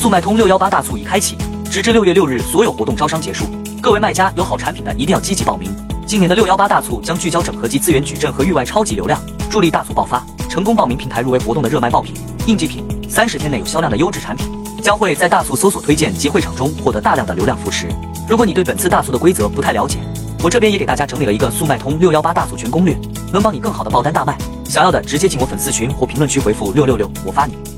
速卖通六幺八大促已开启直至六月六日所有活动招商结束。各位卖家有好产品的一定要积极报名。今年的六幺八大促将聚焦整合及资源矩阵和域外超级流量助力大促爆发成功报名平台入围活动的热卖爆品。应季品三十天内有销量的优质产品将会在大促搜索推荐及会场中获得大量的流量扶持。如果你对本次大促的规则不太了解我这边也给大家整理了一个速卖通六幺八大促全攻略能帮你更好的爆单大卖。想要的直接进我粉丝群或评论区回复六六六我发你。